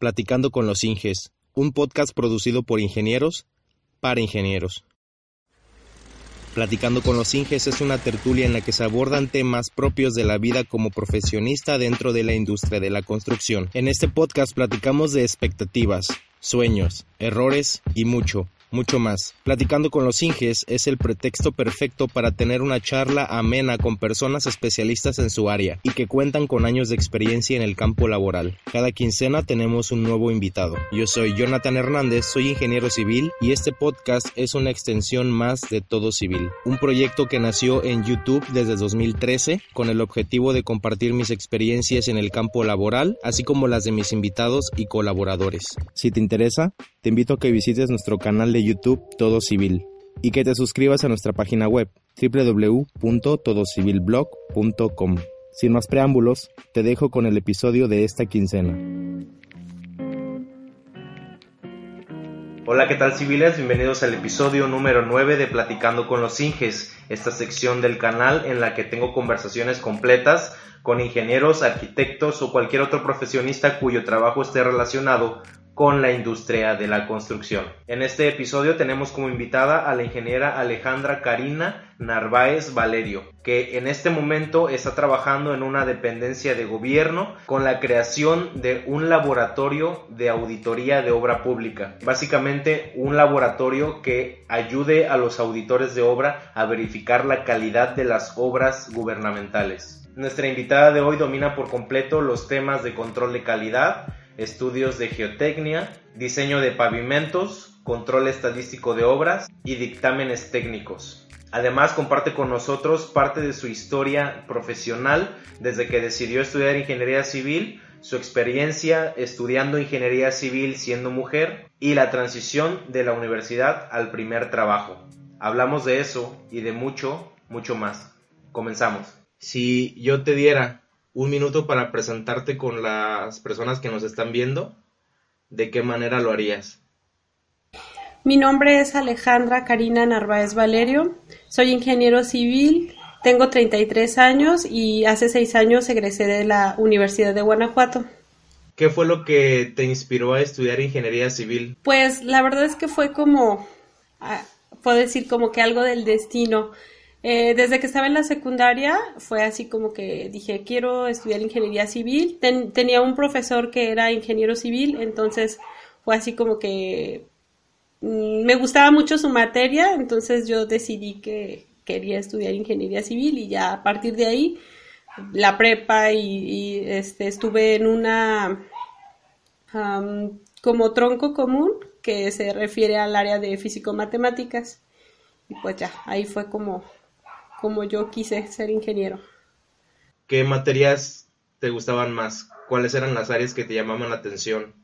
Platicando con los Inges, un podcast producido por ingenieros para ingenieros. Platicando con los Inges es una tertulia en la que se abordan temas propios de la vida como profesionista dentro de la industria de la construcción. En este podcast platicamos de expectativas, sueños, errores y mucho, mucho más. Platicando con los Inges es el pretexto perfecto para tener una charla amena con personas especialistas en su área y que cuentan con años de experiencia en el campo laboral. Cada quincena tenemos un nuevo invitado. Yo soy Jonathan Hernández, soy ingeniero civil y este podcast es una extensión más de Todo Civil, un proyecto que nació en YouTube desde 2013 con el objetivo de compartir mis experiencias en el campo laboral, así como las de mis invitados y colaboradores. Si te interesa, te invito a que visites nuestro canal de YouTube Todo Civil y que te suscribas a nuestra página web www.todocivilblog.com. Sin más preámbulos, te dejo con el episodio de esta quincena. Hola, ¿qué tal civiles? Bienvenidos al episodio número 9 de Platicando con los Inges, esta sección del canal en la que tengo conversaciones completas con ingenieros, arquitectos o cualquier otro profesionista cuyo trabajo esté relacionado con la industria de la construcción. En este episodio tenemos como invitada a la ingeniera Alejandra Karina Narváez Valerio, que en este momento está trabajando en una dependencia de gobierno con la creación de un laboratorio de auditoría de obra pública. Básicamente un laboratorio que ayude a los auditores de obra a verificar la calidad de las obras gubernamentales. Nuestra invitada de hoy domina por completo los temas de control de calidad, estudios de geotecnia, diseño de pavimentos, control estadístico de obras y dictámenes técnicos. Además comparte con nosotros parte de su historia profesional desde que decidió estudiar ingeniería civil, su experiencia estudiando ingeniería civil siendo mujer y la transición de la universidad al primer trabajo. Hablamos de eso y de mucho, mucho más. Comenzamos. Si yo te diera un minuto para presentarte con las personas que nos están viendo, ¿de qué manera lo harías? Mi nombre es Alejandra Karina Narváez Valerio, soy ingeniero civil, tengo 33 años y hace 6 años egresé de la Universidad de Guanajuato. ¿Qué fue lo que te inspiró a estudiar ingeniería civil? Pues la verdad es que fue como, ah, puedo decir como que algo del destino. Eh, desde que estaba en la secundaria fue así como que dije, quiero estudiar ingeniería civil. tenía un profesor que era ingeniero civil, entonces fue así como que mm, me gustaba mucho su materia, entonces yo decidí que quería estudiar ingeniería civil y ya a partir de ahí la prepa y, este, estuve en una como tronco común que se refiere al área de físico-matemáticas. Y pues ya, ahí fue como como yo quise ser ingeniero. ¿Qué materias te gustaban más? ¿Cuáles eran las áreas que te llamaban la atención?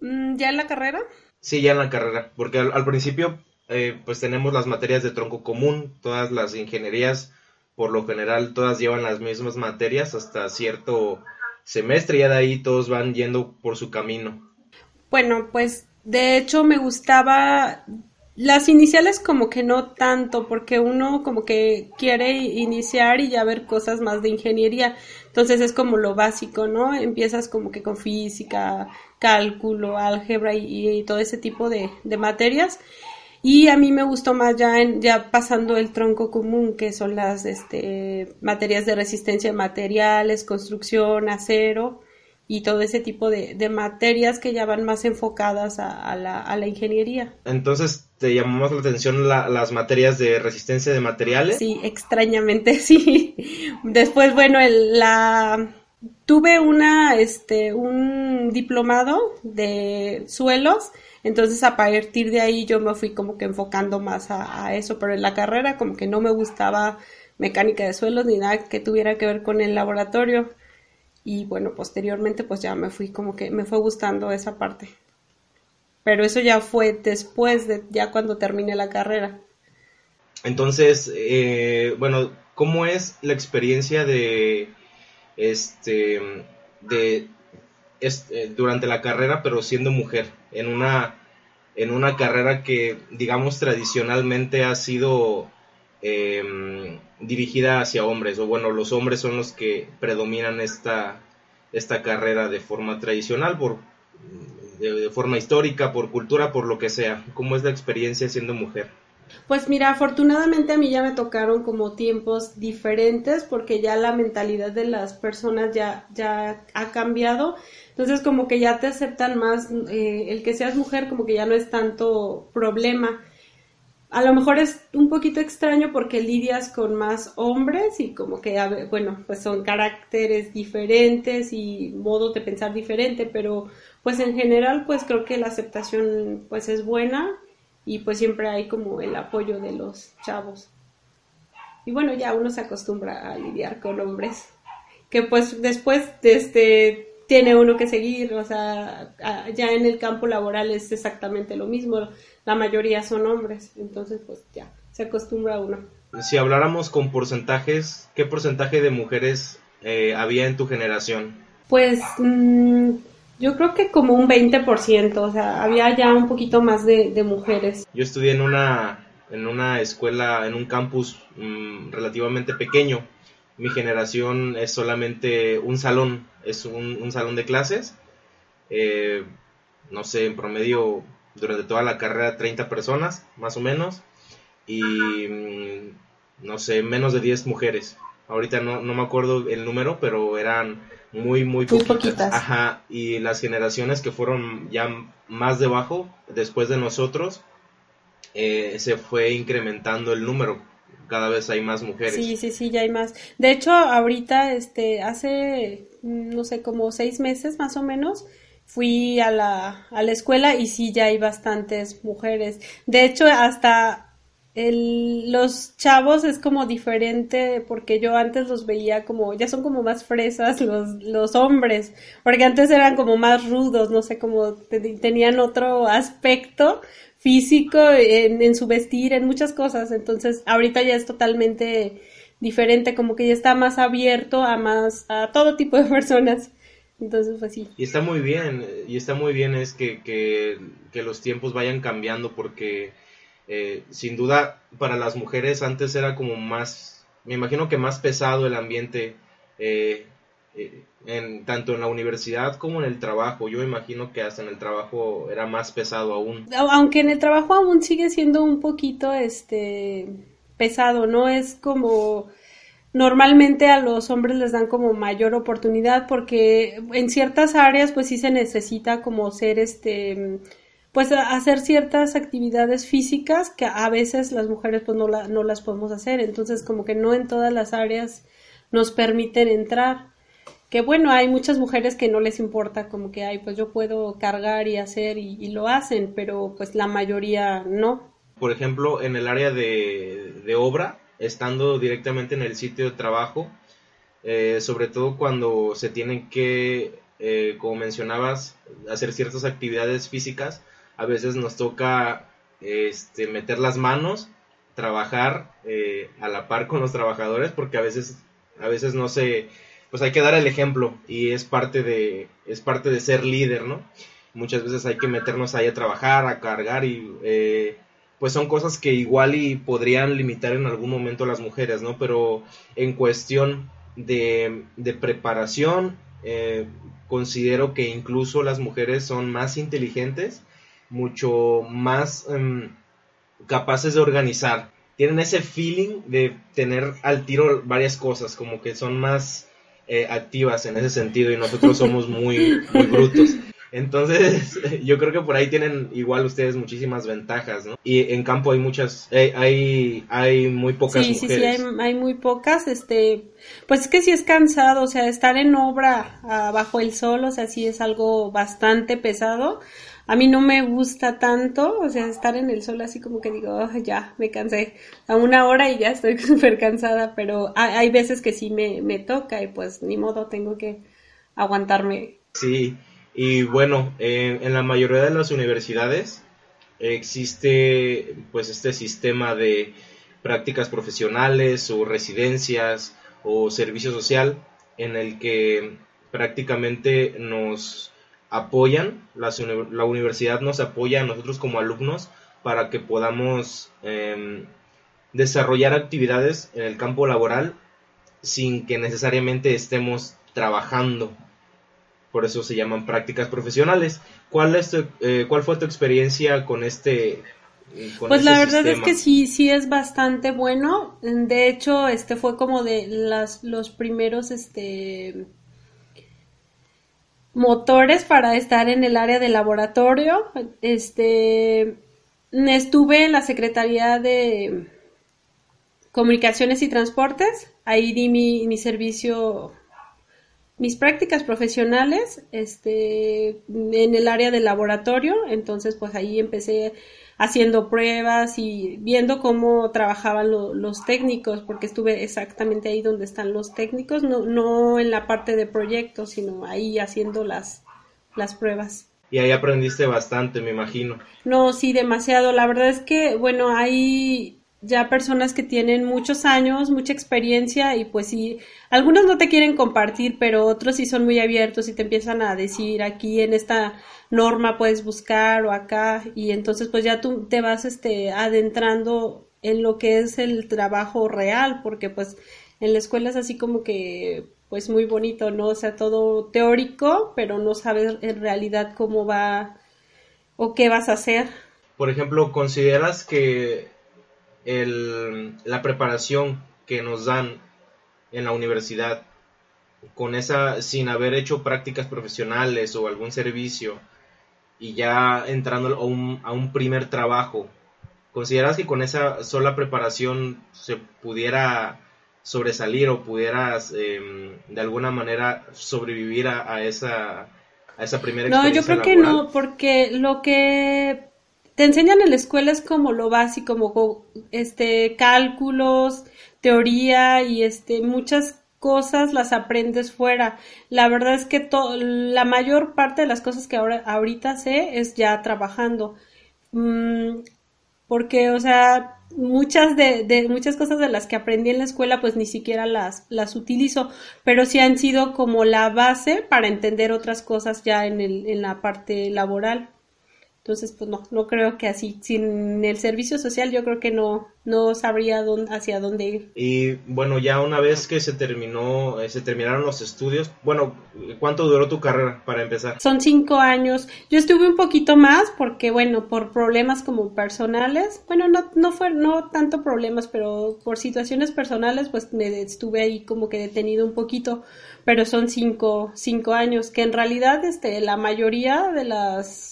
Mm, ¿Ya en la carrera? Sí, ya en la carrera, porque al, principio eh, pues tenemos las materias de tronco común, todas las ingenierías por lo general todas llevan las mismas materias hasta cierto semestre y ya de ahí todos van yendo por su camino. Bueno, pues de hecho me gustaba las iniciales como que no tanto, porque uno como que quiere iniciar y ya ver cosas más de ingeniería. Entonces es como lo básico, ¿no? Empiezas como que con física, cálculo, álgebra y, todo ese tipo de, de, materias. Y a mí me gustó más ya, en, ya pasando el tronco común, que son las este, materias de resistencia de materiales, construcción, acero y todo ese tipo de, materias que ya van más enfocadas a, la, ingeniería. Entonces, ¿te llamó más la atención las materias de resistencia de materiales? Sí, extrañamente sí. Después, bueno, la tuve una, este, un diplomado de suelos, entonces a partir de ahí yo me fui como que enfocando más a, a eso, pero en la carrera como que no me gustaba mecánica de suelos ni nada que tuviera que ver con el laboratorio y bueno, posteriormente pues ya me fui como que me fue gustando esa parte. Pero eso ya fue después de ya cuando terminé la carrera. Entonces, eh, bueno, ¿cómo es la experiencia de este de este, durante la carrera pero siendo mujer en una en una carrera que digamos tradicionalmente ha sido Em, dirigida hacia hombres, o bueno, los hombres son los que predominan esta, esta carrera de forma tradicional por de, forma histórica, por cultura, por lo que sea. ¿Cómo es la experiencia siendo mujer? Pues mira, afortunadamente a mí ya me tocaron como tiempos diferentes porque ya la mentalidad de las personas ya, ya ha cambiado. Entonces como que ya te aceptan más, eh, el que seas mujer como que ya no es tanto problema. A lo mejor es un poquito extraño porque lidias con más hombres y como que, bueno, pues son caracteres diferentes y modos de pensar diferente, pero pues en general pues creo que la aceptación pues es buena y pues siempre hay como el apoyo de los chavos. Y bueno, ya uno se acostumbra a lidiar con hombres, que pues después este tiene uno que seguir, o sea, ya en el campo laboral es exactamente lo mismo, la mayoría son hombres, entonces pues ya se acostumbra uno. Si habláramos con porcentajes, ¿qué porcentaje de mujeres eh, había en tu generación? Pues mm, yo creo que como un 20%, o sea, había ya un poquito más de, mujeres. Yo estudié en una, en una escuela, en un campus mm, relativamente pequeño. Mi generación es solamente un salón, es un, salón de clases. Eh, no sé, en promedio durante toda la carrera 30 personas, más o menos. Y mm, no sé, menos de 10 mujeres. Ahorita no, no me acuerdo el número, pero eran muy, muy poquitas. Ajá, y las generaciones que fueron ya más debajo, después de nosotros, eh, se fue incrementando el número. Cada vez hay más mujeres. Sí, sí, sí, ya hay más. De hecho, ahorita, este, hace, no sé, como seis meses más o menos, fui a la, a la escuela y sí, ya hay bastantes mujeres. De hecho, hasta el, los chavos es como diferente porque yo antes los veía como, ya son como más fresas los, los hombres, porque antes eran como más rudos, no sé, como tenían otro aspecto físico en, en su vestir, en muchas cosas, entonces ahorita ya es totalmente diferente, como que ya está más abierto a más, a todo tipo de personas. Entonces, pues sí. Y está muy bien, y está muy bien es que, que, que los tiempos vayan cambiando porque eh, sin duda, para las mujeres antes era como más, me imagino que más pesado el ambiente, eh, eh, en, tanto en la universidad como en el trabajo. Yo imagino que hasta en el trabajo era más pesado aún. Aunque en el trabajo aún sigue siendo un poquito este pesado, ¿no? Es como normalmente a los hombres les dan como mayor oportunidad porque en ciertas áreas pues sí se necesita como ser este pues hacer ciertas actividades físicas que a veces las mujeres pues no, no las podemos hacer, entonces como que no en todas las áreas nos permiten entrar. Que bueno, hay muchas mujeres que no les importa, como que, ay, pues yo puedo cargar y hacer y, lo hacen, pero pues la mayoría no. Por ejemplo, en el área de, obra, estando directamente en el sitio de trabajo, eh, sobre todo cuando se tienen que, eh, como mencionabas, hacer ciertas actividades físicas, a veces nos toca este, meter las manos, trabajar eh, a la par con los trabajadores, porque a veces, a veces no se, pues hay que dar el ejemplo y es parte de, es parte de ser líder, ¿no? Muchas veces hay que meternos ahí a trabajar, a cargar y eh, pues son cosas que igual y podrían limitar en algún momento a las mujeres, ¿no? Pero en cuestión de, de preparación, eh, considero que incluso las mujeres son más inteligentes mucho más em, capaces de organizar. Tienen ese feeling de tener al tiro varias cosas, como que son más eh, activas en ese sentido y nosotros somos muy, muy brutos. Entonces, yo creo que por ahí tienen igual ustedes muchísimas ventajas, ¿no? Y en campo hay muchas, hay, hay muy pocas sí, mujeres. Sí, sí, hay, hay, muy pocas, este, pues es que sí es cansado, o sea, estar en obra bajo el sol, o sea, sí es algo bastante pesado a mí no me gusta tanto, o sea, estar en el sol así como que digo, oh, ya, me cansé, a una hora y ya estoy súper cansada, pero hay, veces que sí me, me, toca y pues ni modo, tengo que aguantarme. Sí, y bueno, en la mayoría de las universidades existe pues este sistema de prácticas profesionales o residencias o servicio social en el que prácticamente nos apoyan, la, universidad nos apoya a nosotros como alumnos para que podamos em, desarrollar actividades en el campo laboral sin que necesariamente estemos trabajando. Por eso se llaman prácticas profesionales. ¿Cuál, es eh, cuál fue tu experiencia con este pues la verdad es que sí, sí es bastante bueno. De hecho, este fue como de las, los primeros, este, motores para estar en el área de laboratorio. Este, estuve en la Secretaría de Comunicaciones y Transportes. Ahí di mi, mi servicio mis prácticas profesionales este, en el área de laboratorio, entonces pues ahí empecé haciendo pruebas y viendo cómo trabajaban los técnicos, porque estuve exactamente ahí donde están los técnicos, no, no en la parte de proyectos, sino ahí haciendo las, las pruebas. Y ahí aprendiste bastante, me imagino. No, sí, demasiado. La verdad es que, bueno, hay ya personas que tienen muchos años, mucha experiencia y pues sí, algunos no te quieren compartir, pero otros sí son muy abiertos y te empiezan a decir aquí en esta norma puedes buscar o acá y entonces pues ya tú te vas este adentrando en lo que es el trabajo real, porque pues en la escuela es así como que pues muy bonito, ¿no? O sea, todo teórico, pero no sabes en realidad cómo va o qué vas a hacer. Por ejemplo, ¿consideras que el, la preparación que nos dan en la universidad, con esa, sin haber hecho prácticas profesionales o algún servicio, y ya entrando a un, a un primer trabajo, ¿consideras que con esa sola preparación se pudiera sobresalir o pudieras em, de alguna manera sobrevivir a, esa a esa primera experiencia No, yo creo que no, porque lo que te enseñan en la escuela es como lo básico, como este cálculos, teoría y este muchas cosas las aprendes fuera. La verdad es que la mayor parte de las cosas que ahora ahorita sé es ya trabajando. Mm, porque, o sea, muchas de, de, muchas cosas de las que aprendí en la escuela pues ni siquiera las, las utilizo, pero sí han sido como la base para entender otras cosas ya en, el, en la parte laboral. Entonces, pues no, no creo que así, sin el servicio social yo creo que no, no sabría dónde, hacia dónde ir. Y bueno, ya una vez que se terminó, eh, se terminaron los estudios, bueno, ¿cuánto duró tu carrera para empezar? Son cinco años. Yo estuve un poquito más porque, bueno, por problemas como personales, bueno, no, no fue, no tanto problemas, pero por situaciones personales, pues me estuve ahí como que detenido un poquito, pero son cinco, cinco años, que en realidad, este, la mayoría de las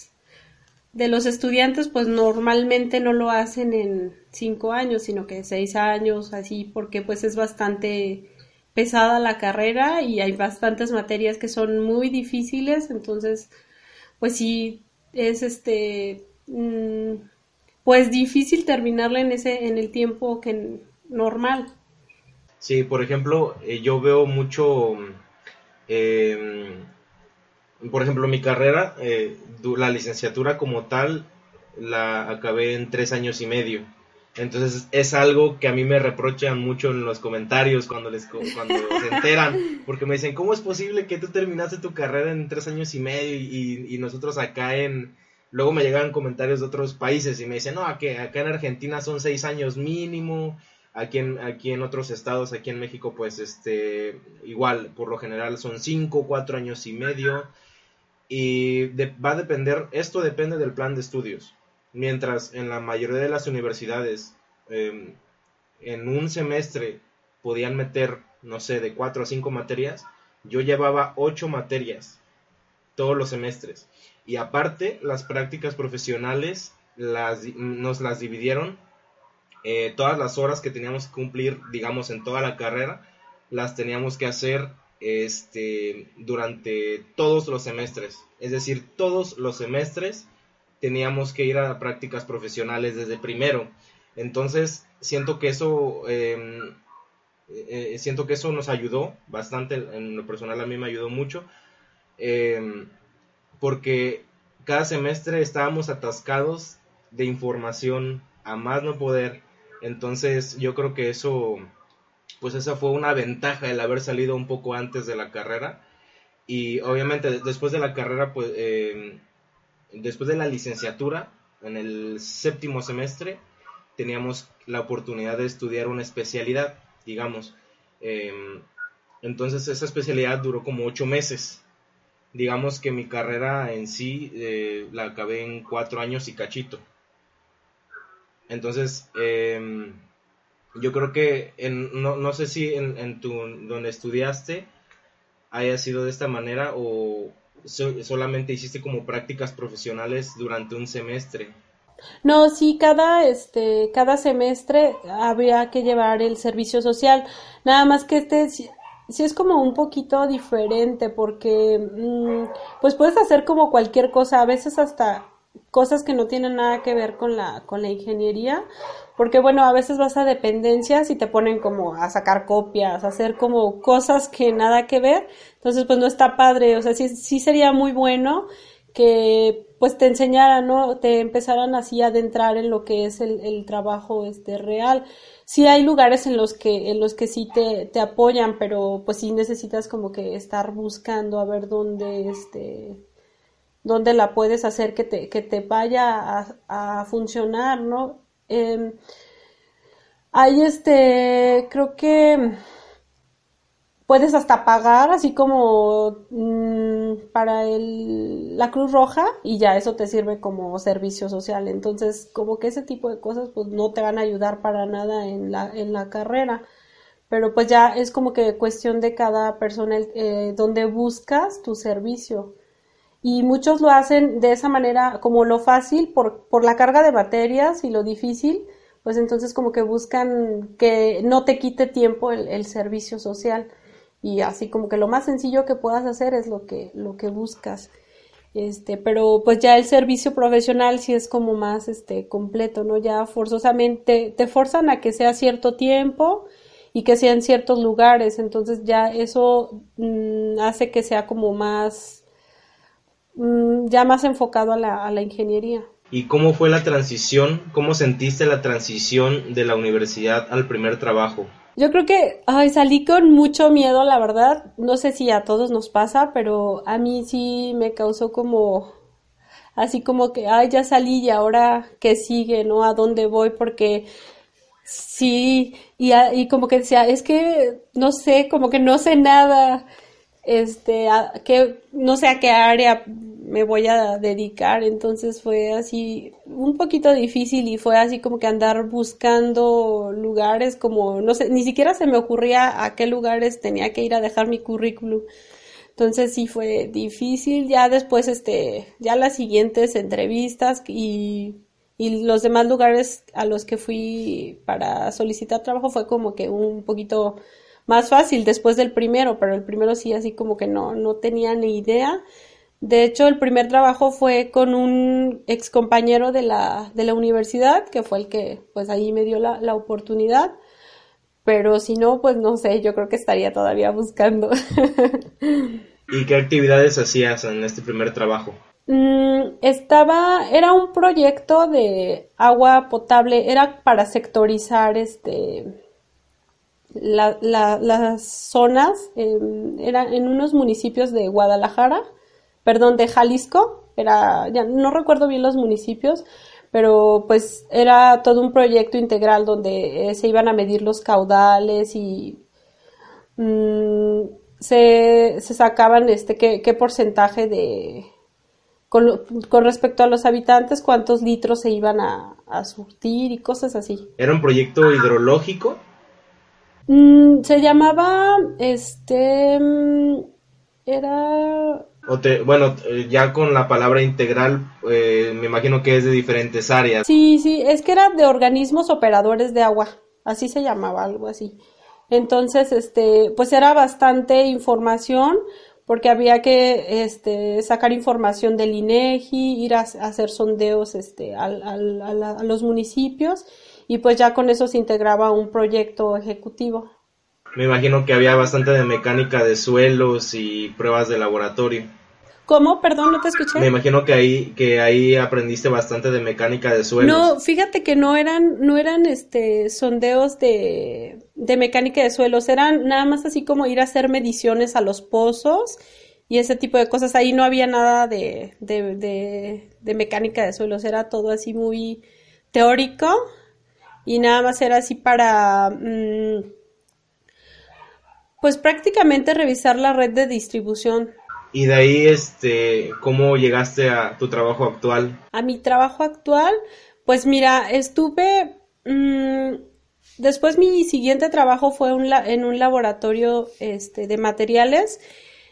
de los estudiantes pues normalmente no lo hacen en cinco años, sino que seis años, así, porque pues es bastante pesada la carrera y hay bastantes materias que son muy difíciles, entonces pues sí es este mm, pues difícil terminarla en ese en el tiempo que normal. Sí, por ejemplo, eh, yo veo mucho eh, por ejemplo, mi carrera, eh, la licenciatura como tal, la acabé en tres años y medio. Entonces es algo que a mí me reprochan mucho en los comentarios cuando les cuando se enteran, porque me dicen, ¿cómo es posible que tú terminaste tu carrera en tres años y medio y, nosotros acá en... Luego me llegan comentarios de otros países y me dicen, no, aquí, acá en Argentina son seis años mínimo, aquí en, aquí en otros estados, aquí en México, pues este, igual, por lo general son cinco, cuatro años y medio y va a depender, esto depende del plan de estudios. Mientras en la mayoría de las universidades em, en un semestre podían meter, no sé, de cuatro a cinco materias, yo llevaba ocho materias todos los semestres. Y aparte, las prácticas profesionales las, nos las dividieron, eh, todas las horas que teníamos que cumplir, digamos, en toda la carrera, las teníamos que hacer este, durante todos los semestres. Es decir, todos los semestres teníamos que ir a prácticas profesionales desde primero. Entonces, siento que eso, em, eh, siento que eso nos ayudó bastante, en lo personal a mí me ayudó mucho, em, porque cada semestre estábamos atascados de información a más no poder. Entonces, yo creo que eso pues esa fue una ventaja el haber salido un poco antes de la carrera. Y obviamente después de la carrera, pues em, después de la licenciatura, en el séptimo semestre, teníamos la oportunidad de estudiar una especialidad, digamos. Em, entonces esa especialidad duró como ocho meses. digamos que mi carrera en sí eh, la acabé en cuatro años y cachito. Entonces, em, yo creo que en, no, no sé si en, tu, donde estudiaste haya sido de esta manera o solamente hiciste como prácticas profesionales durante un semestre. No, sí, cada, este, cada semestre habría que llevar el servicio social. Nada más que este sí, es como un poquito diferente porque mmm, pues puedes hacer como cualquier cosa, a veces hasta cosas que no tienen nada que ver con la, con la ingeniería, porque bueno, a veces vas a dependencias y te ponen como a sacar copias, a hacer como cosas que nada que ver, entonces pues no está padre, o sea, sí, sí sería muy bueno que pues te enseñaran, ¿no? Te empezaran así a adentrar en lo que es el, el trabajo este real. Sí hay lugares en los que, en los que sí te, te apoyan, pero pues sí necesitas como que estar buscando a ver dónde este dónde la puedes hacer que te, que te vaya a, funcionar, ¿no? Eh, hay este, creo que puedes hasta pagar así como mmm, para el, la Cruz Roja y ya eso te sirve como servicio social. Entonces, como que ese tipo de cosas pues no te van a ayudar para nada en la, en la carrera. Pero pues ya es como que cuestión de cada persona eh, donde buscas tu servicio. Y muchos lo hacen de esa manera como lo fácil por, por la carga de baterías y lo difícil, pues entonces como que buscan que no te quite tiempo el, el servicio social. Y así como que lo más sencillo que puedas hacer es lo que lo que buscas. Este pero pues ya el servicio profesional sí es como más este completo no ya forzosamente te forzan a que sea cierto tiempo y que sea en ciertos lugares. Entonces ya eso mmm, hace que sea como más ya más enfocado a la, a la ingeniería ¿Y cómo fue la transición? ¿Cómo sentiste la transición de la universidad al primer trabajo? Yo creo que ay, salí con mucho miedo, la verdad. No sé si a todos nos pasa, pero a mí sí me causó como así como que, ay, ya salí y ahora qué sigue, ¿no? ¿A dónde voy? Porque sí, y, y como que decía, es que no sé, como que no sé nada, este, que, no sé a qué área me voy a dedicar, entonces fue así un poquito difícil y fue así como que andar buscando lugares como, no sé, ni siquiera se me ocurría a qué lugares tenía que ir a dejar mi currículum. Entonces sí fue difícil, ya después este, ya las siguientes entrevistas y, y los demás lugares a los que fui para solicitar trabajo fue como que un poquito más fácil después del primero, pero el primero sí así como que no, no tenía ni idea de hecho, el primer trabajo fue con un ex compañero de la, de la universidad, que fue el que pues ahí me dio la, la oportunidad. Pero si no, pues no sé, yo creo que estaría todavía buscando. ¿Y qué actividades hacías en este primer trabajo? Mm, estaba, era un proyecto de agua potable, era para sectorizar este la, la, las zonas, eh, era en unos municipios de Guadalajara perdón, de Jalisco, era, ya no recuerdo bien los municipios, pero pues era todo un proyecto integral donde eh, se iban a medir los caudales y mmm, se, se, sacaban este qué, qué porcentaje de con, con, respecto a los habitantes cuántos litros se iban a, a surtir y cosas así. ¿Era un proyecto hidrológico? Mm, se llamaba este mm, era te, bueno, eh, ya con la palabra integral, eh, me imagino que es de diferentes áreas. Sí, sí, es que era de organismos operadores de agua, así se llamaba, algo así. Entonces, este, pues era bastante información porque había que este, sacar información del INEGI, ir a, a hacer sondeos este, al, al, a, la, a los municipios y pues ya con eso se integraba un proyecto ejecutivo. Me imagino que había bastante de mecánica de suelos y pruebas de laboratorio. ¿Cómo? Perdón, no te escuché. Me imagino que ahí, que ahí aprendiste bastante de mecánica de suelos. No, fíjate que no eran, no eran este sondeos de, de mecánica de suelos, eran nada más así como ir a hacer mediciones a los pozos y ese tipo de cosas. Ahí no había nada de, de, de, de mecánica de suelos, era todo así muy teórico y nada más era así para mmm, pues prácticamente revisar la red de distribución Y de ahí, este, ¿cómo llegaste a tu trabajo actual? A mi trabajo actual, pues mira, estuve, mm, después mi siguiente trabajo fue en un laboratorio este, de materiales.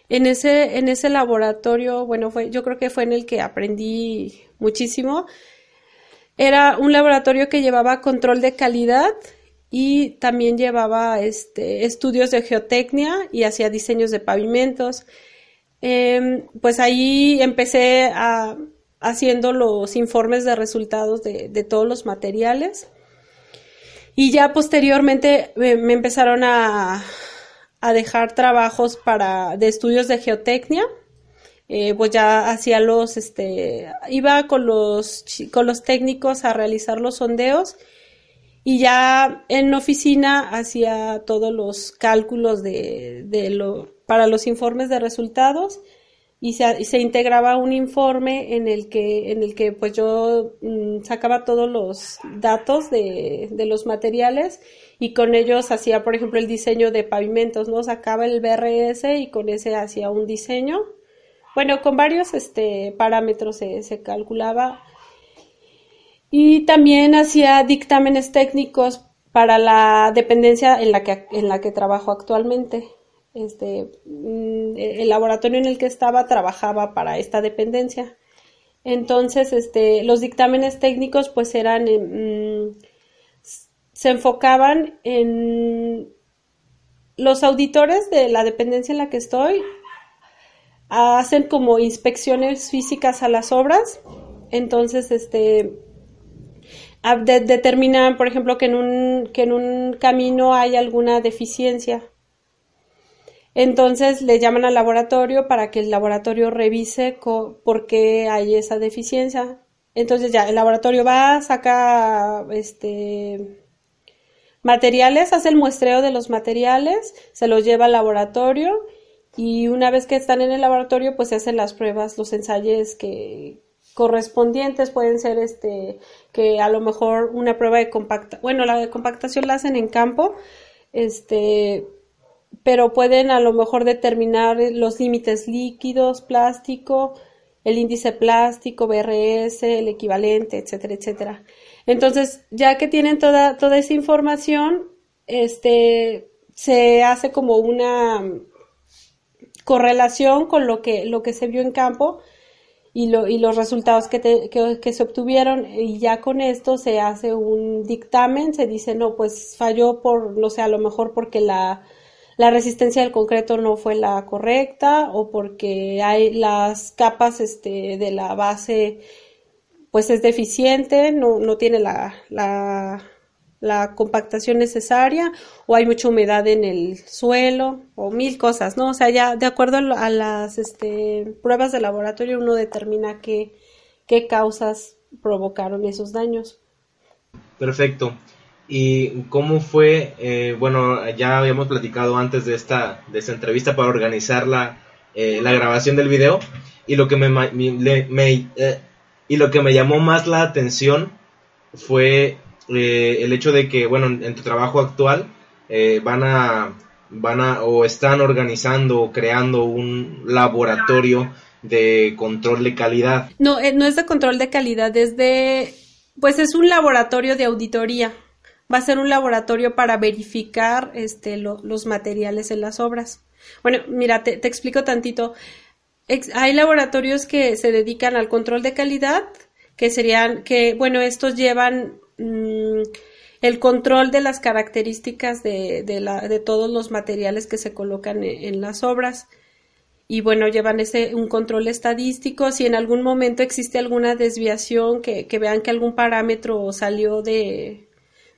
En ese, en ese laboratorio, bueno, fue, yo creo que fue en el que aprendí muchísimo. Era un laboratorio que llevaba control de calidad y también llevaba este, estudios de geotecnia y hacía diseños de pavimentos. Em, pues ahí empecé a, haciendo los informes de resultados de, todos los materiales y ya posteriormente me, empezaron a, a, dejar trabajos para de estudios de geotecnia eh, pues ya hacía los este iba con los con los técnicos a realizar los sondeos y ya en oficina hacía todos los cálculos de, de lo, para los informes de resultados y se, se, integraba un informe en el que, en el que pues yo mm, sacaba todos los datos de, de, los materiales y con ellos hacía, por ejemplo, el diseño de pavimentos, ¿no? Sacaba el BRS y con ese hacía un diseño. Bueno, con varios este, parámetros se, se calculaba y también hacía dictámenes técnicos para la dependencia en la que, en la que trabajo actualmente. Este, mm, el laboratorio en el que estaba trabajaba para esta dependencia. Entonces, este, los dictámenes técnicos pues eran, mm, se enfocaban en los auditores de la dependencia en la que estoy, hacen como inspecciones físicas a las obras. Entonces, este, determinan, por ejemplo, que en, un, que en un camino hay alguna deficiencia. Entonces le llaman al laboratorio para que el laboratorio revise por qué hay esa deficiencia. Entonces ya el laboratorio va, saca este materiales, hace el muestreo de los materiales, se los lleva al laboratorio y una vez que están en el laboratorio pues se hacen las pruebas, los ensayos que, correspondientes. Pueden ser este que a lo mejor una prueba de compacta bueno la de compactación la hacen en campo este pero pueden a lo mejor determinar los límites líquidos plástico el índice plástico BRS el equivalente etcétera etcétera. Entonces ya que tienen toda toda esa información este se hace como una correlación con lo que lo que se vio en campo y, lo, y los resultados que, que, se obtuvieron. Y ya con esto se hace un dictamen, se dice, no, pues falló por, no sé, a lo mejor porque la, la resistencia del concreto no fue la correcta o porque hay las capas este, de la base pues es deficiente, no, no tiene la, la la compactación necesaria o hay mucha humedad en el suelo o mil cosas, ¿no? O sea, ya de acuerdo a las este, pruebas de laboratorio uno determina qué, qué causas provocaron esos daños. Perfecto. ¿Y cómo fue? Eh, bueno, ya habíamos platicado antes de esta, de esta entrevista para organizar la, eh, la grabación del video y lo que me, eh, y lo que me llamó más la atención fue eh, el hecho de que, bueno, en tu trabajo actual eh, van a van a o están organizando o creando un laboratorio de control de calidad. No, eh, no es de control de calidad, es de pues es un laboratorio de auditoría. Va a ser un laboratorio para verificar este los materiales en las obras. Bueno, mira, te, te explico tantito. hay laboratorios que se dedican al control de calidad, que serían que, bueno, estos llevan Mm, el control de las características de, de, la, de, todos los materiales que se colocan e, en, las obras. Y bueno, llevan ese, un control estadístico. Si en algún momento existe alguna desviación, que, que vean que algún parámetro salió de,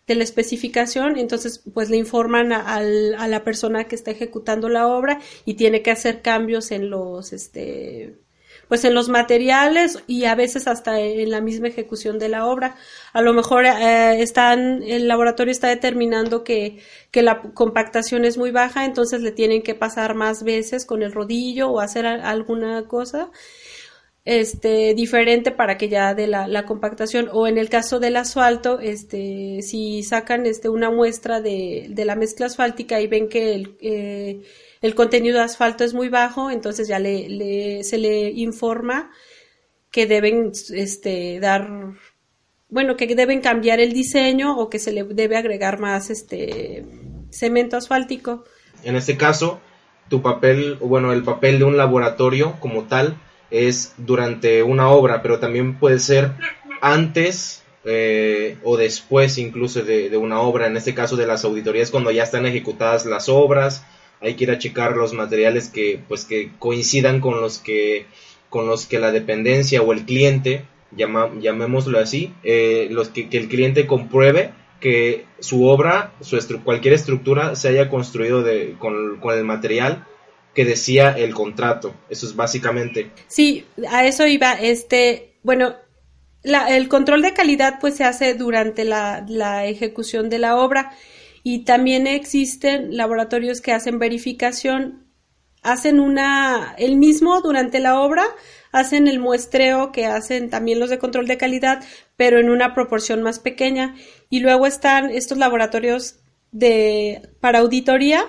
de la especificación, entonces pues le informan a, a, la persona que está ejecutando la obra y tiene que hacer cambios en los, este, pues en los materiales y a veces hasta en la misma ejecución de la obra. A lo mejor eh, están, el laboratorio está determinando que, que la compactación es muy baja, entonces le tienen que pasar más veces con el rodillo o hacer alguna cosa este diferente para que ya de la, compactación o en el caso del asfalto este si sacan este una muestra de, de la mezcla asfáltica y ven que el, eh, el contenido de asfalto es muy bajo, entonces ya le, se le informa que deben este, dar, bueno, que deben cambiar el diseño o que se le debe agregar más este cemento asfáltico. En este caso, tu papel, bueno, el papel de un laboratorio como tal es durante una obra, pero también puede ser antes eh, o después incluso de, una obra, en este caso de las auditorías cuando ya están ejecutadas las obras, hay que ir a checar los materiales que pues que coincidan con los que con los que la dependencia o el cliente llamémoslo así eh, los que, el cliente compruebe que su obra su cualquier estructura se haya construido de, con, con el material que decía el contrato. Eso es básicamente. Sí a eso iba este bueno la, el control de calidad pues se hace durante la, la, ejecución de la obra y también existen laboratorios que hacen verificación, hacen una, el mismo durante la obra, hacen el muestreo que hacen también los de control de calidad, pero en una proporción más pequeña. Y luego están estos laboratorios de, para auditoría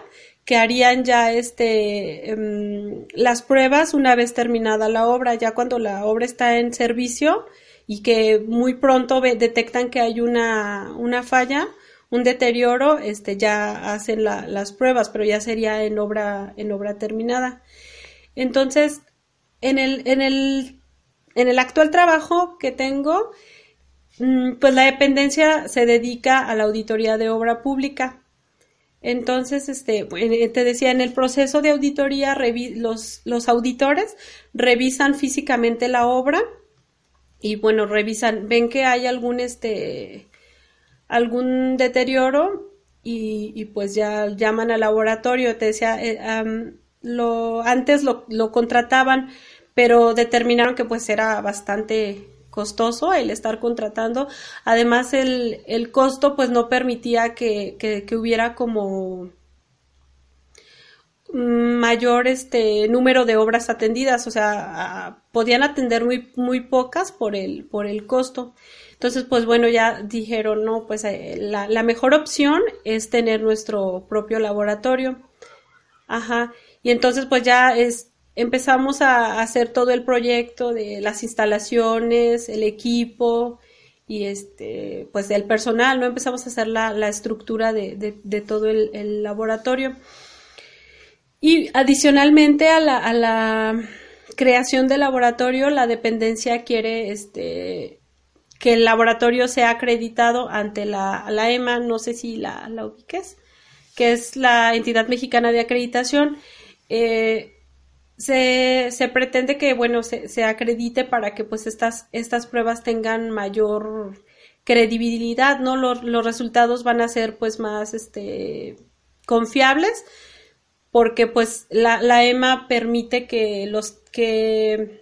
que harían ya este em, las pruebas una vez terminada la obra, ya cuando la obra está en servicio, y que muy pronto detectan que hay una, una falla, un deterioro, este, ya hacen las pruebas, pero ya sería en obra, en obra terminada. Entonces, en el, en el, en el actual trabajo que tengo, mm, pues la dependencia se dedica a la auditoría de obra pública. Entonces, este, te decía, en el proceso de auditoría, los, los auditores revisan físicamente la obra, y bueno, revisan, ven que hay algún este algún deterioro y, pues ya llaman al laboratorio, te decía, eh, lo, antes lo, lo, contrataban, pero determinaron que pues era bastante costoso el estar contratando. Además, el, el costo pues no permitía que, que, que hubiera como mayor este número de obras atendidas, o sea, podían atender muy muy pocas por el por el costo. Entonces, pues bueno, ya dijeron, no, pues eh, la, mejor opción es tener nuestro propio laboratorio. Ajá. Y entonces, pues ya es, empezamos a hacer todo el proyecto de las instalaciones, el equipo y este, pues el personal, ¿no? Empezamos a hacer la, la estructura de, de, de todo el, el laboratorio. Y adicionalmente a la, a la creación del laboratorio, la dependencia quiere este, que el laboratorio sea acreditado ante la, la EMA, no sé si la, la, ubiques, que es la entidad mexicana de acreditación. Eh, se, se, pretende que bueno se, se, acredite para que pues estas, estas pruebas tengan mayor credibilidad, ¿no? Los, los resultados van a ser pues más este confiables porque pues la, la EMA permite que los que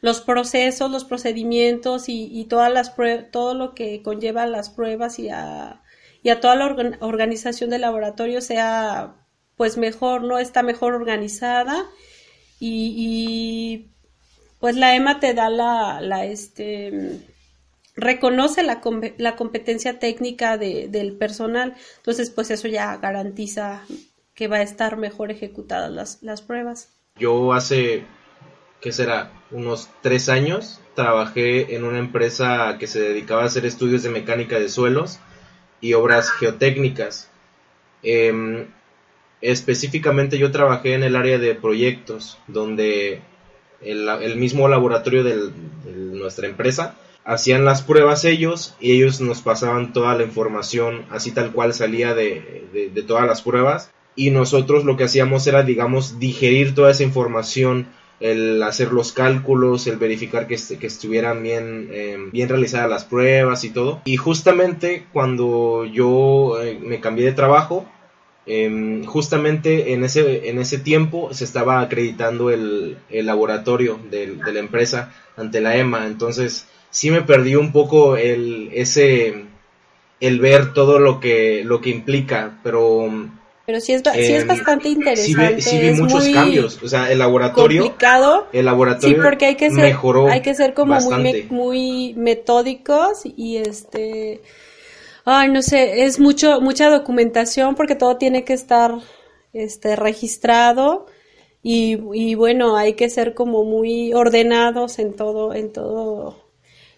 los procesos, los procedimientos y, y todas las todo lo que conlleva las pruebas y a, y a toda la organización del laboratorio sea pues mejor, ¿no? Está mejor organizada y, y pues la EMA te da la, la este reconoce la, la competencia técnica de, del personal, entonces pues eso ya garantiza que va a estar mejor ejecutadas las, las pruebas. Yo hace, ¿qué será? Unos tres años trabajé en una empresa que se dedicaba a hacer estudios de mecánica de suelos y obras geotécnicas. Em, específicamente yo trabajé en el área de proyectos, donde el, mismo laboratorio de nuestra empresa hacían las pruebas ellos y ellos nos pasaban toda la información así tal cual salía de, de todas las pruebas y nosotros lo que hacíamos era, digamos, digerir toda esa información, el hacer los cálculos, el verificar que, que estuvieran bien, em, bien realizadas las pruebas y todo. Y justamente cuando yo eh, me cambié de trabajo, em, justamente en ese, en ese tiempo se estaba acreditando el, el laboratorio de, de, la empresa ante la EMA. Entonces sí me perdí un poco el, ese, el ver todo lo que, lo que implica, pero pero sí es, sí es em, bastante interesante. Sí, vi, muchos cambios. O sea, el laboratorio. Complicado. El laboratorio. Sí, porque hay que ser, hay que ser como muy, muy metódicos y este. Ay, no sé, es mucho, mucha documentación porque todo tiene que estar este, registrado y, y bueno, hay que ser como muy ordenados en todo, en todo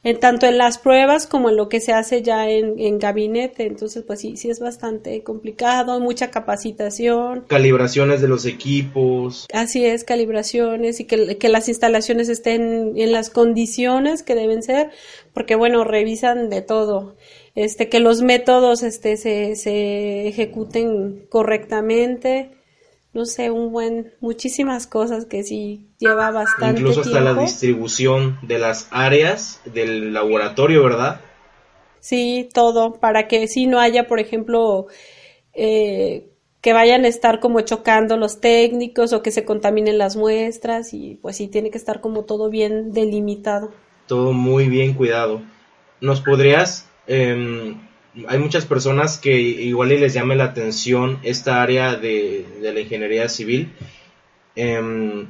en tanto en las pruebas como en lo que se hace ya en, en gabinete. Entonces, pues sí, sí es bastante complicado, mucha capacitación. Calibraciones de los equipos. Así es, calibraciones y que, que las instalaciones estén en las condiciones que deben ser, porque bueno, revisan de todo. Este, que los métodos este, se, se ejecuten correctamente no sé, un buen, muchísimas cosas que sí lleva bastante Incluso hasta la distribución de las áreas del laboratorio, ¿verdad? Sí, todo, para que si no haya, por ejemplo, eh, que vayan a estar como chocando los técnicos o que se contaminen las muestras y pues sí, tiene que estar como todo bien delimitado. Todo muy bien cuidado. ¿Nos podrías eh, hay muchas personas que igual y les llame la atención esta área de, la ingeniería civil. Em,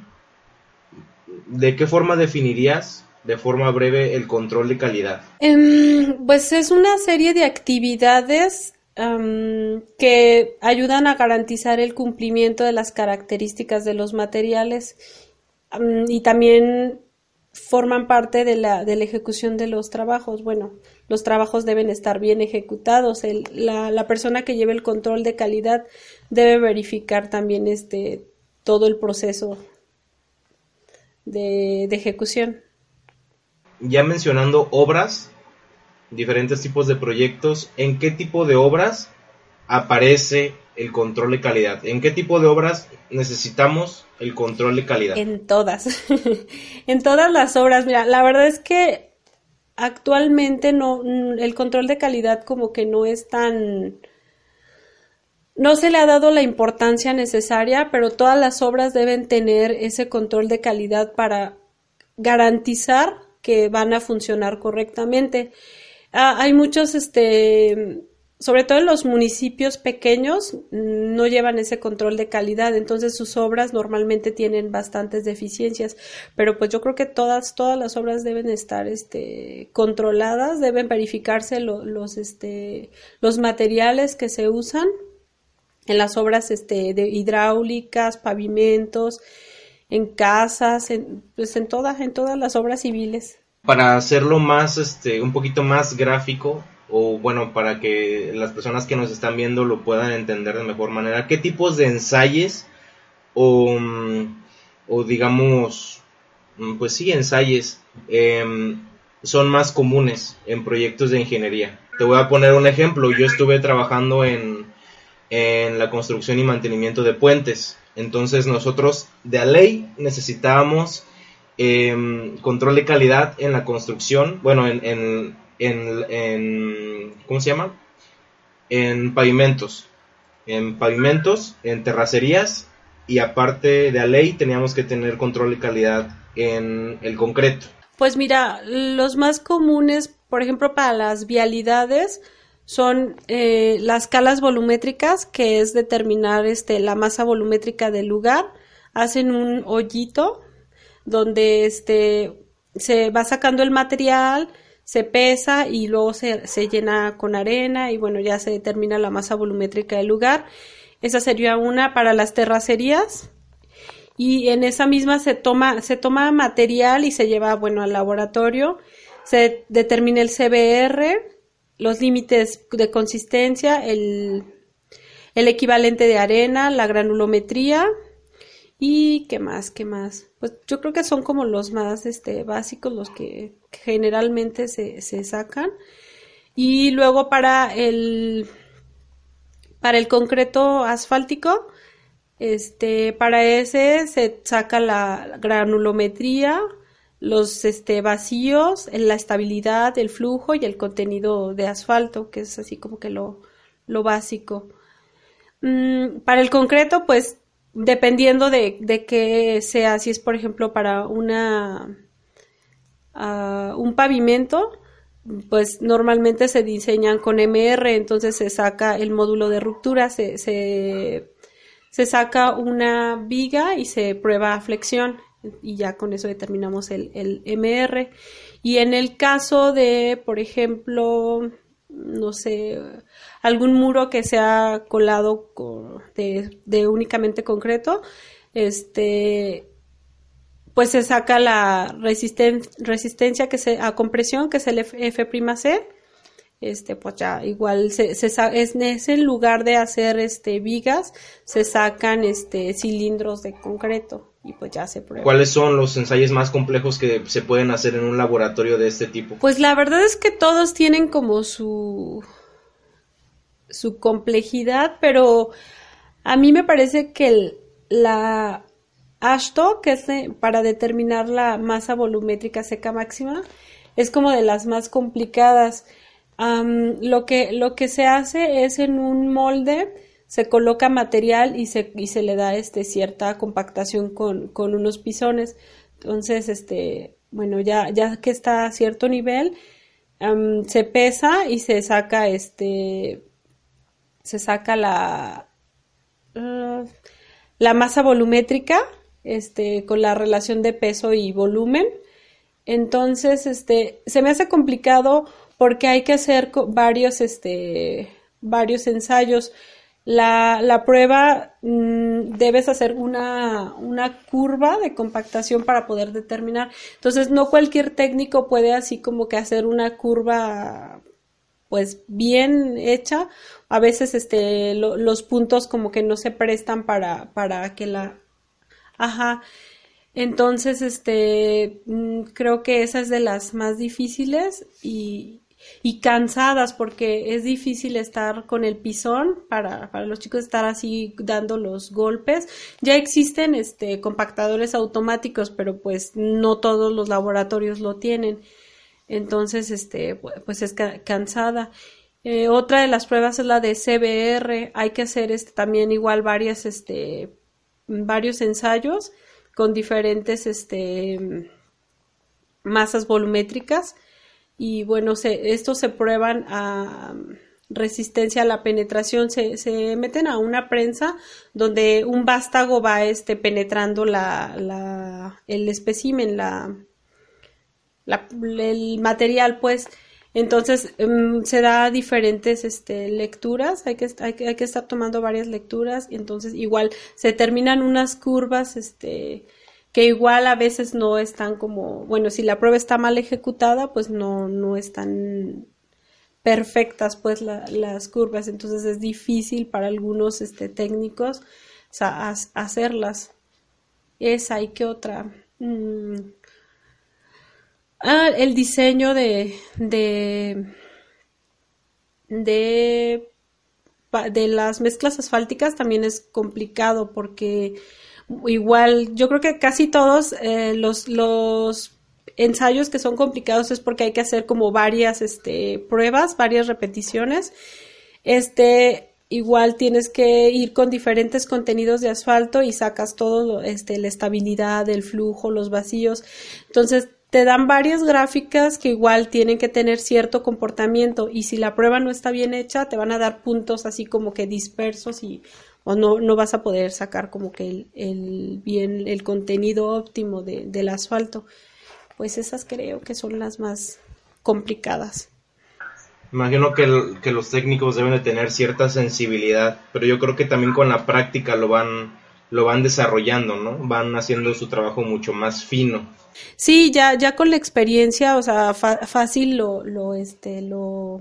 ¿De qué forma definirías de forma breve el control de calidad? Em, pues es una serie de actividades que ayudan a garantizar el cumplimiento de las características de los materiales y también forman parte de la, de la ejecución de los trabajos. Bueno, los trabajos deben estar bien ejecutados. la, la, persona que lleve el control de calidad debe verificar también este todo el proceso de, de ejecución. Ya mencionando obras, diferentes tipos de proyectos, ¿en qué tipo de obras aparece el control de calidad? ¿En qué tipo de obras necesitamos el control de calidad? En todas, en todas las obras. Mira, la verdad es que actualmente no, el control de calidad como que no es tan, no se le ha dado la importancia necesaria, pero todas las obras deben tener ese control de calidad para garantizar que van a funcionar correctamente. Ah, hay muchos, este, sobre todo en los municipios pequeños, no llevan ese control de calidad, entonces sus obras normalmente tienen bastantes deficiencias, pero pues yo creo que todas, todas las obras deben estar este, controladas, deben verificarse los, este, los materiales que se usan en las obras este, de hidráulicas, pavimentos, en casas, en, pues en todas, en todas las obras civiles. Para hacerlo más, este, un poquito más gráfico, o bueno, para que las personas que nos están viendo lo puedan entender de mejor manera, qué tipos de ensayos o, mm, o digamos, mm, pues sí, ensayos em, son más comunes en proyectos de ingeniería. Te voy a poner un ejemplo, yo estuve trabajando en, en la construcción y mantenimiento de puentes, entonces nosotros de a ley necesitábamos em, control de calidad en la construcción, bueno, en en, ¿cómo se llama? En pavimentos, en pavimentos, en terracerías y aparte de la ley teníamos que tener control de calidad en el concreto. Pues mira, los más comunes, por ejemplo, para las vialidades son eh, las calas volumétricas, que es determinar este, la masa volumétrica del lugar. Hacen un hoyito donde este, se va sacando el material, se pesa y luego se, se, llena con arena y bueno, ya se determina la masa volumétrica del lugar. Esa sería una para las terracerías y en esa misma se toma, se toma material y se lleva, bueno, al laboratorio, se determina el CBR, los límites de consistencia, el, el equivalente de arena, la granulometría, y qué más, qué más. Pues yo creo que son como los más este, básicos, los que generalmente se, se sacan. Y luego para el, para el concreto asfáltico, este, para ese se saca la granulometría, los este, vacíos, la estabilidad, el flujo y el contenido de asfalto, que es así como que lo, lo básico. Mm, para el concreto, pues dependiendo de, de qué sea, si es por ejemplo para una uh, un pavimento, pues normalmente se diseñan con MR, entonces se saca el módulo de ruptura, se, se, se saca una viga y se prueba flexión y ya con eso determinamos el, el MR. Y en el caso de, por ejemplo, no sé, algún muro que sea colado de, de únicamente concreto, este, pues se saca la resistencia que se, a compresión, que es el F''C, este, pues ya igual se, se, es, es en lugar de hacer este vigas, se sacan este cilindros de concreto y pues ya se prueba. ¿Cuáles son los ensayos más complejos que se pueden hacer en un laboratorio de este tipo? Pues la verdad es que todos tienen como su su complejidad, pero a mí me parece que la ASHTO, que es para determinar la masa volumétrica seca máxima, es como de las más complicadas. lo, que, lo que se hace es en un molde, se coloca material y se, y se le da este, cierta compactación con, con unos pisones. Entonces, este, bueno, ya, ya que está a cierto nivel, se pesa y se saca este, se saca la, uh, la masa volumétrica este, con la relación de peso y volumen. Entonces, este, se me hace complicado porque hay que hacer varios, este, varios ensayos. La, la prueba mm, debes hacer una, una curva de compactación para poder determinar. Entonces, no cualquier técnico puede así como que hacer una curva pues bien hecha. A veces este los puntos como que no se prestan para, para que la Ajá. Entonces, este, mm, creo que esa es de las más difíciles y, y cansadas porque es difícil estar con el pisón para, para los chicos estar así dando los golpes. Ya existen este compactadores automáticos, pero pues no todos los laboratorios lo tienen. Entonces, este, pues es cansada. Eh, otra de las pruebas es la de CBR. Hay que hacer este, también igual varias, este, varios ensayos con diferentes este, masas volumétricas y bueno, se, estos se prueban a resistencia a la penetración, se, se meten a una prensa donde un vástago va este, penetrando la, la, el espécimen, la, la, el material pues entonces em, se da diferentes este, lecturas, hay que, hay, que, hay que estar tomando varias lecturas, entonces igual se terminan unas curvas este, que igual a veces no están como, bueno, si la prueba está mal ejecutada, pues no, no están perfectas pues las curvas, entonces es difícil para algunos este, técnicos hacerlas. Esa y qué otra. Mm, Ah, el diseño de, de, de, de las mezclas asfálticas también es complicado porque igual yo creo que casi todos eh, los, los ensayos que son complicados es porque hay que hacer como varias este, pruebas, varias repeticiones. Este, igual tienes que ir con diferentes contenidos de asfalto y sacas todo, este, la estabilidad, el flujo, los vacíos. Entonces, te dan varias gráficas que igual tienen que tener cierto comportamiento y si la prueba no está bien hecha te van a dar puntos así como que dispersos y o no, no vas a poder sacar como que el, el bien el contenido óptimo de, del asfalto. Pues esas creo que son las más complicadas. Imagino que, que los técnicos deben de tener cierta sensibilidad, pero yo creo que también con la práctica lo van, lo van desarrollando, ¿no? Van haciendo su trabajo mucho más fino. Sí, ya, ya con la experiencia, o sea, fácil lo, lo, este, lo,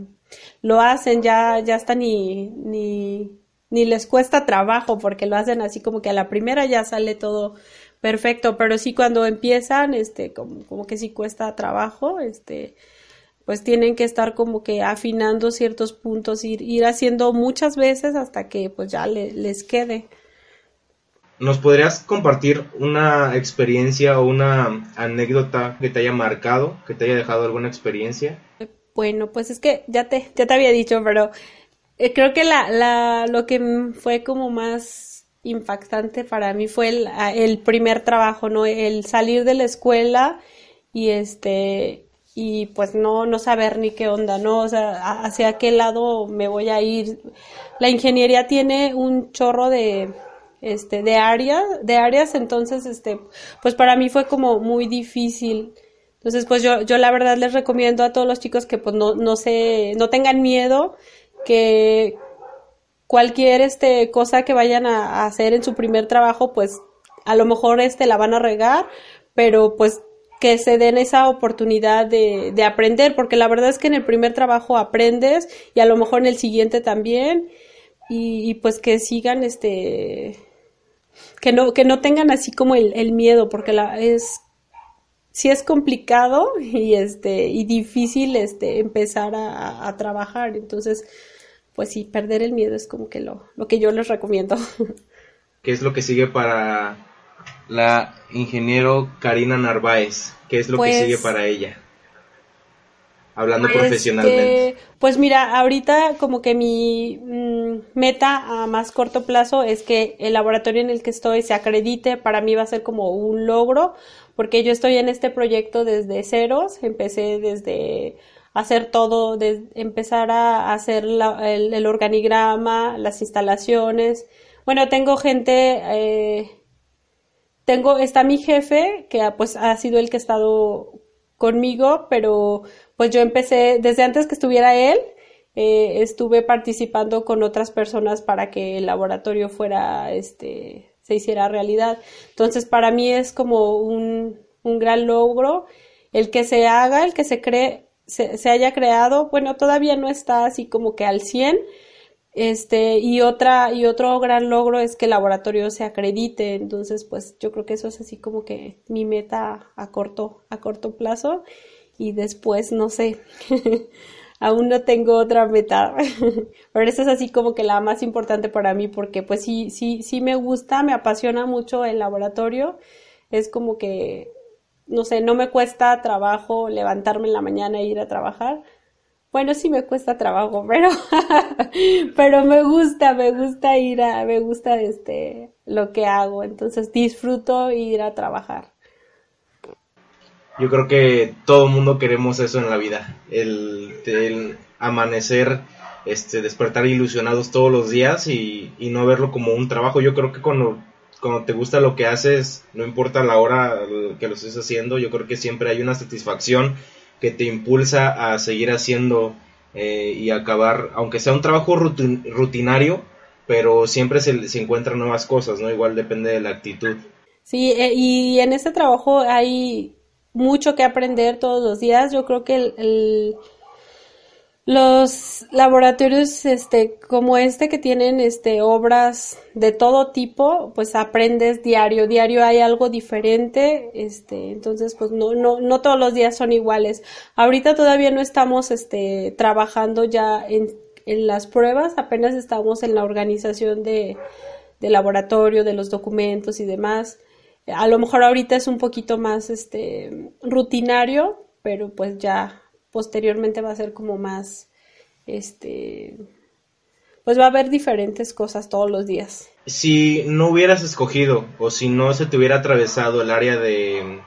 lo hacen, ya, ya hasta ni, ni, ni les cuesta trabajo porque lo hacen así como que a la primera ya sale todo perfecto, pero sí cuando empiezan, este, como, como que sí cuesta trabajo, este, pues tienen que estar como que afinando ciertos puntos, ir, ir haciendo muchas veces hasta que pues ya les quede. ¿Nos podrías compartir una experiencia o una anécdota que te haya marcado, que te haya dejado alguna experiencia? Bueno, pues es que ya te, ya te había dicho, pero eh, creo que la, la, lo que fue como más impactante para mí fue el, el primer trabajo, ¿no? El salir de la escuela y este y pues no, no saber ni qué onda, ¿no? O sea, hacia qué lado me voy a ir. La ingeniería tiene un chorro de, este, de áreas, de áreas, entonces, este, pues para mí fue como muy difícil. Entonces, pues yo, yo la verdad les recomiendo a todos los chicos que pues no, no se, no tengan miedo, que cualquier este cosa que vayan a, hacer en su primer trabajo, pues a lo mejor este la van a regar, pero pues que se den esa oportunidad de, de aprender, porque la verdad es que en el primer trabajo aprendes y a lo mejor en el siguiente también, y, pues que sigan este que no que no tengan así como el, el miedo porque la es sí es complicado y este y difícil este empezar a, a, trabajar. Entonces pues sí perder el miedo es como que lo, lo que yo les recomiendo. Qué es lo que sigue para la ingeniero Karina Narváez qué es lo que sigue pues para ella hablando pues profesionalmente? pues mira, ahorita como que mi meta a más corto plazo es que el laboratorio en el que estoy se acredite, para mí va a ser como un logro, porque yo estoy en este proyecto desde ceros, empecé desde hacer todo, empezar a hacer el, organigrama, las instalaciones. Bueno, tengo gente, eh, tengo, está mi jefe, que pues ha sido el que ha estado conmigo, pero pues yo empecé, desde antes que estuviera él, eh, estuve participando con otras personas para que el laboratorio fuera, este, se hiciera realidad. Entonces, para mí es como un, un gran logro el que se haga, el que se cree, se, se, haya creado, bueno, todavía no está así como que al 100, este, y otra, y otro gran logro es que el laboratorio se acredite, entonces, pues, yo creo que eso es así como que mi meta a corto, a corto plazo, y después, no sé, aún no tengo otra meta, pero esa es así como que la más importante para mí porque pues sí, sí, sí me gusta, me apasiona mucho el laboratorio, es como que, no sé, no me cuesta trabajo levantarme en la mañana e ir a trabajar. Bueno, sí me cuesta trabajo, pero, pero me gusta, me gusta ir a, me gusta este, lo que hago, entonces disfruto ir a trabajar. Yo creo que todo mundo queremos eso en la vida, el, amanecer, este, despertar ilusionados todos los días y, no verlo como un trabajo. Yo creo que cuando, cuando te gusta lo que haces, no importa la hora que lo estés haciendo, yo creo que siempre hay una satisfacción que te impulsa a seguir haciendo eh, y acabar, aunque sea un trabajo rutinario, pero siempre se, se encuentran nuevas cosas, ¿no? Igual depende de la actitud. Sí, eh, y en este trabajo hay mucho que aprender todos los días. Yo creo que el, los laboratorios este como este que tienen este obras de todo tipo pues aprendes diario diario hay algo diferente este entonces pues no no no todos los días son iguales ahorita todavía no estamos este trabajando ya en, en las pruebas apenas estamos en la organización de, de laboratorio de los documentos y demás a lo mejor ahorita es un poquito más este rutinario, pero pues ya posteriormente va a ser como más este pues va a haber diferentes cosas todos los días. Si no hubieras escogido o si no se te hubiera atravesado el área de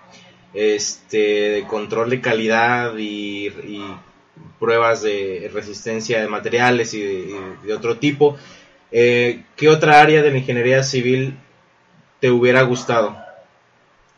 este de control de calidad y, pruebas de resistencia de materiales y de, otro tipo, eh, ¿qué otra área de la ingeniería civil te hubiera gustado?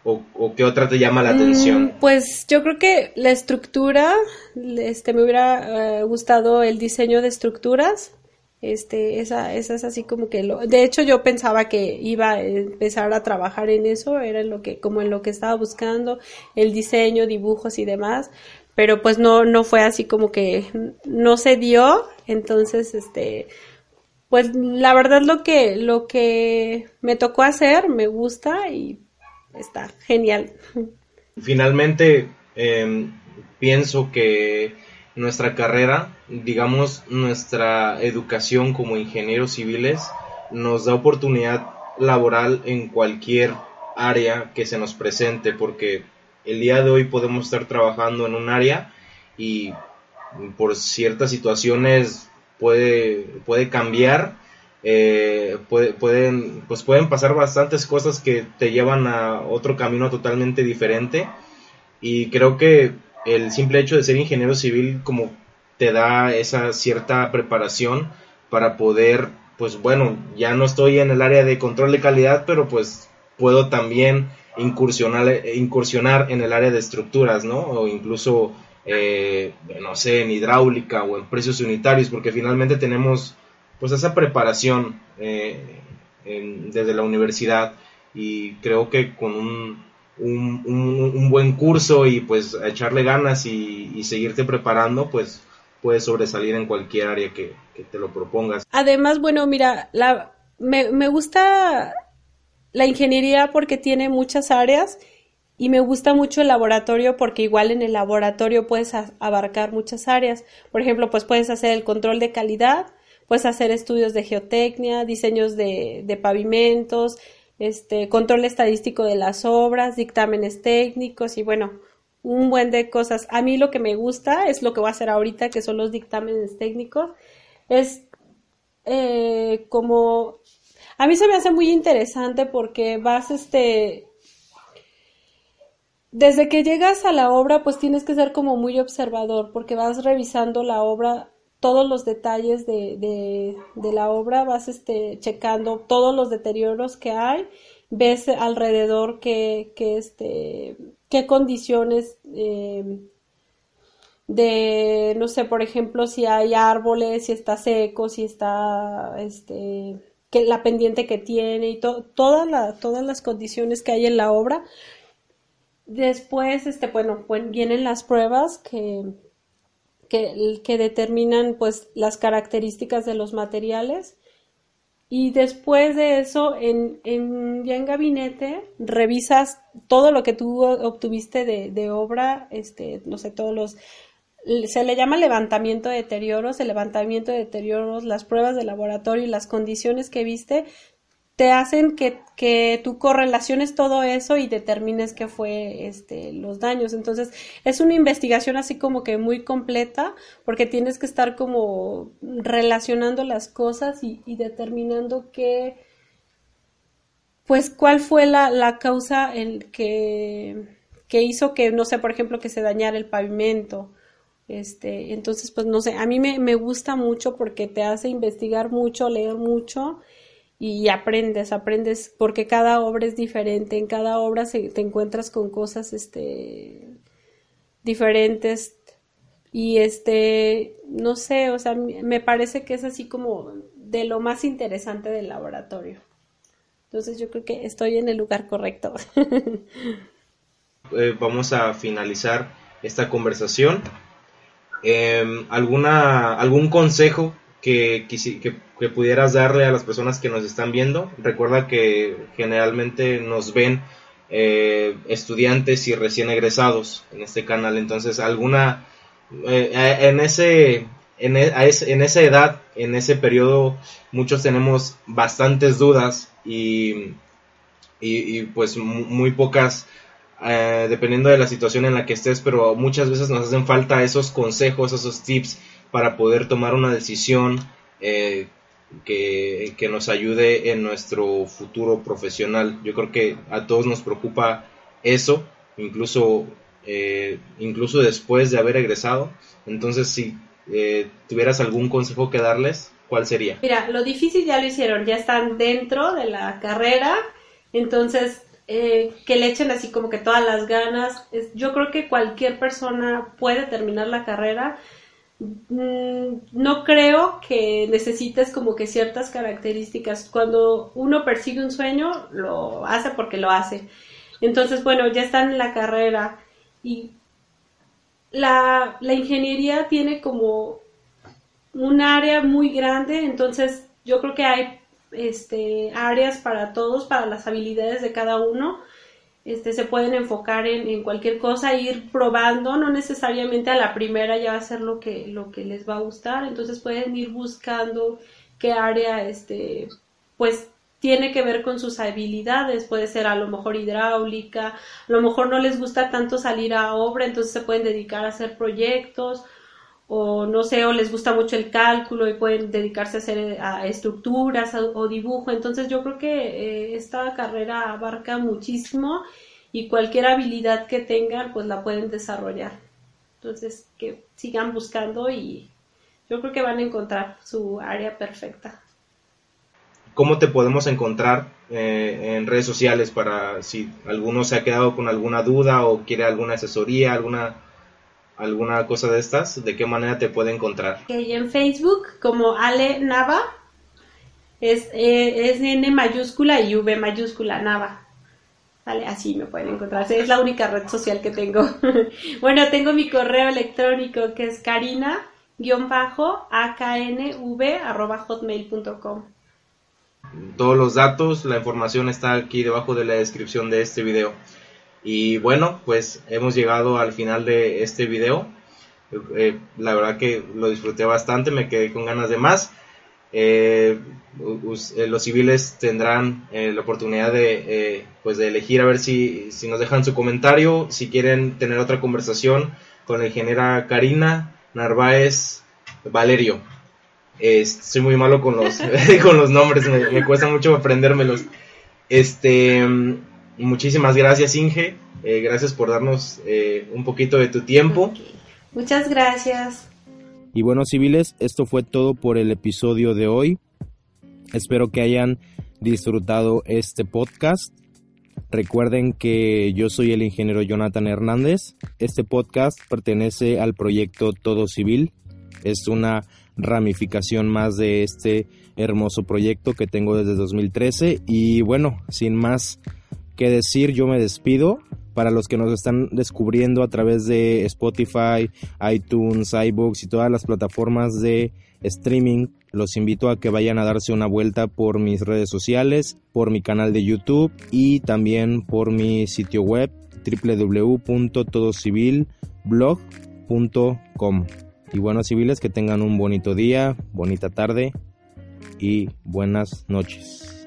¿O, qué otra te llama la atención? Mm, pues yo creo que la estructura, este, me hubiera eh, gustado el diseño de estructuras, este, esa, esa es así como que lo, de hecho yo pensaba que iba a empezar a trabajar en eso, era lo que, como en lo que estaba buscando, el diseño, dibujos y demás, pero pues no, no fue así como que no se dio, entonces, este, pues la verdad lo que, lo que me tocó hacer me gusta y está genial. Finalmente, em, pienso que nuestra carrera, digamos, nuestra educación como ingenieros civiles, nos da oportunidad laboral en cualquier área que se nos presente, porque el día de hoy podemos estar trabajando en un área y por ciertas situaciones puede, puede cambiar eh, pueden, pues pueden pasar bastantes cosas que te llevan a otro camino totalmente diferente y creo que el simple hecho de ser ingeniero civil como te da esa cierta preparación para poder pues bueno ya no estoy en el área de control de calidad pero pues puedo también incursionar, incursionar en el área de estructuras, ¿no? O incluso, eh, no sé, en hidráulica o en precios unitarios, porque finalmente tenemos pues esa preparación eh, desde la universidad y creo que con un, un, buen curso y pues echarle ganas y, seguirte preparando, pues puedes sobresalir en cualquier área que, te lo propongas. Además, bueno, mira, la, me, me gusta la ingeniería porque tiene muchas áreas y me gusta mucho el laboratorio porque igual en el laboratorio puedes abarcar muchas áreas. Por ejemplo, pues puedes hacer el control de calidad, puedes hacer estudios de geotecnia, diseños de, de pavimentos, este, control estadístico de las obras, dictámenes técnicos y bueno, un buen de cosas. A mí lo que me gusta es lo que voy a hacer ahorita, que son los dictámenes técnicos. Es eh, como... A mí se me hace muy interesante porque vas, este... Desde que llegas a la obra, pues tienes que ser como muy observador, porque vas revisando la obra todos los detalles de, de, la obra, vas este, checando todos los deterioros que hay, ves alrededor que, que este, qué condiciones eh, de, no sé, por ejemplo, si hay árboles, si está seco, si está, este, que la pendiente que tiene y todas las condiciones que hay en la obra. Después, este, bueno, vienen las pruebas que, que, determinan pues las características de los materiales. Y después de eso en, en, ya en gabinete revisas todo lo que tú obtuviste de, de obra, este, no sé, todos los se le llama levantamiento de deterioros, el levantamiento de deterioros, las pruebas de laboratorio y las condiciones que viste, te hacen que, que tú correlaciones todo eso y determines qué fue este, los daños. Entonces, es una investigación así como que muy completa, porque tienes que estar como relacionando las cosas y, y determinando qué, pues, cuál fue la, la causa en que, que hizo que, no sé, por ejemplo, que se dañara el pavimento. Este, entonces, pues, no sé, a mí me, me gusta mucho porque te hace investigar mucho, leer mucho y aprendes, aprendes, porque cada obra es diferente, en cada obra se, te encuentras con cosas este, diferentes y este, no sé, o sea, me parece que es así como de lo más interesante del laboratorio. Entonces yo creo que estoy en el lugar correcto. Eh, vamos a finalizar esta conversación. Em, ¿alguna, ¿Algún consejo que, que, pudieras darle a las personas que nos están viendo. Recuerda que generalmente nos ven eh, estudiantes y recién egresados en este canal. Entonces, alguna eh, eh, en ese en, e, en, esa edad, en ese periodo, muchos tenemos bastantes dudas y, y, pues muy pocas, dependiendo de la situación en la que estés, pero muchas veces nos hacen falta esos consejos, esos tips para poder tomar una decisión eh, que, nos ayude en nuestro futuro profesional. Yo creo que a todos nos preocupa eso, incluso, eh, incluso después de haber egresado. Entonces, si eh, tuvieras algún consejo que darles, ¿cuál sería? Mira, lo difícil ya lo hicieron, ya están dentro de la carrera, entonces que le echen así como que todas las ganas. yo creo que cualquier persona puede terminar la carrera. Mm, no creo que necesites como que ciertas características. Cuando uno persigue un sueño, lo hace porque lo hace. Entonces, bueno, ya están en la carrera y la, la ingeniería tiene como un área muy grande, entonces yo creo que hay este, áreas para todos, para las habilidades de cada uno este, se pueden enfocar en, cualquier cosa, ir probando, no necesariamente a la primera ya va a ser lo que, lo que les va a gustar, entonces pueden ir buscando qué área, este, pues tiene que ver con sus habilidades, puede ser a lo mejor hidráulica, a lo mejor no les gusta tanto salir a obra, entonces se pueden dedicar a hacer proyectos, o no sé, o les gusta mucho el cálculo y pueden dedicarse a hacer a estructuras o, dibujo. Entonces yo creo que eh, esta carrera abarca muchísimo y cualquier habilidad que tengan pues la pueden desarrollar. Entonces que sigan buscando y yo creo que van a encontrar su área perfecta. ¿cómo te podemos encontrar eh, en redes sociales para si alguno se ha quedado con alguna duda o quiere alguna asesoría, alguna alguna cosa de estas, ¿de qué manera te puede encontrar? en Facebook como Ale Nava, es, eh, es N mayúscula y V mayúscula Nava. Vale, así me pueden encontrar. Es la única red social que tengo. bueno, tengo mi correo electrónico que es carina-aknv.hotmail.com. Todos los datos, la información está aquí debajo de la descripción de este video. Y bueno, pues hemos llegado al final de este video. Eh, la verdad que lo disfruté bastante, me quedé con ganas de más. Eh, eh, los civiles tendrán la oportunidad de, pues de elegir a ver si, si nos dejan su comentario, si quieren tener otra conversación con la ingeniera Karina Narváez Valerio. soy muy malo con los, con los nombres, me, me cuesta mucho aprendérmelos. Este, muchísimas gracias, Inge. Eh, gracias por darnos eh, un poquito de tu tiempo. Muchas gracias. Y bueno, civiles, esto fue todo por el episodio de hoy. Espero que hayan disfrutado este podcast. Recuerden que yo soy el ingeniero Jonathan Hernández. Este podcast pertenece al proyecto Todo Civil. Es una ramificación más de este hermoso proyecto que tengo desde 2013. Y bueno, sin más que decir, yo me despido. Para los que nos están descubriendo a través de Spotify, iTunes, iBooks y todas las plataformas de streaming, los invito a que vayan a darse una vuelta por mis redes sociales, por mi canal de YouTube y también por mi sitio web www.todocivilblog.com. Y buenos civiles, que tengan un bonito día, bonita tarde y buenas noches.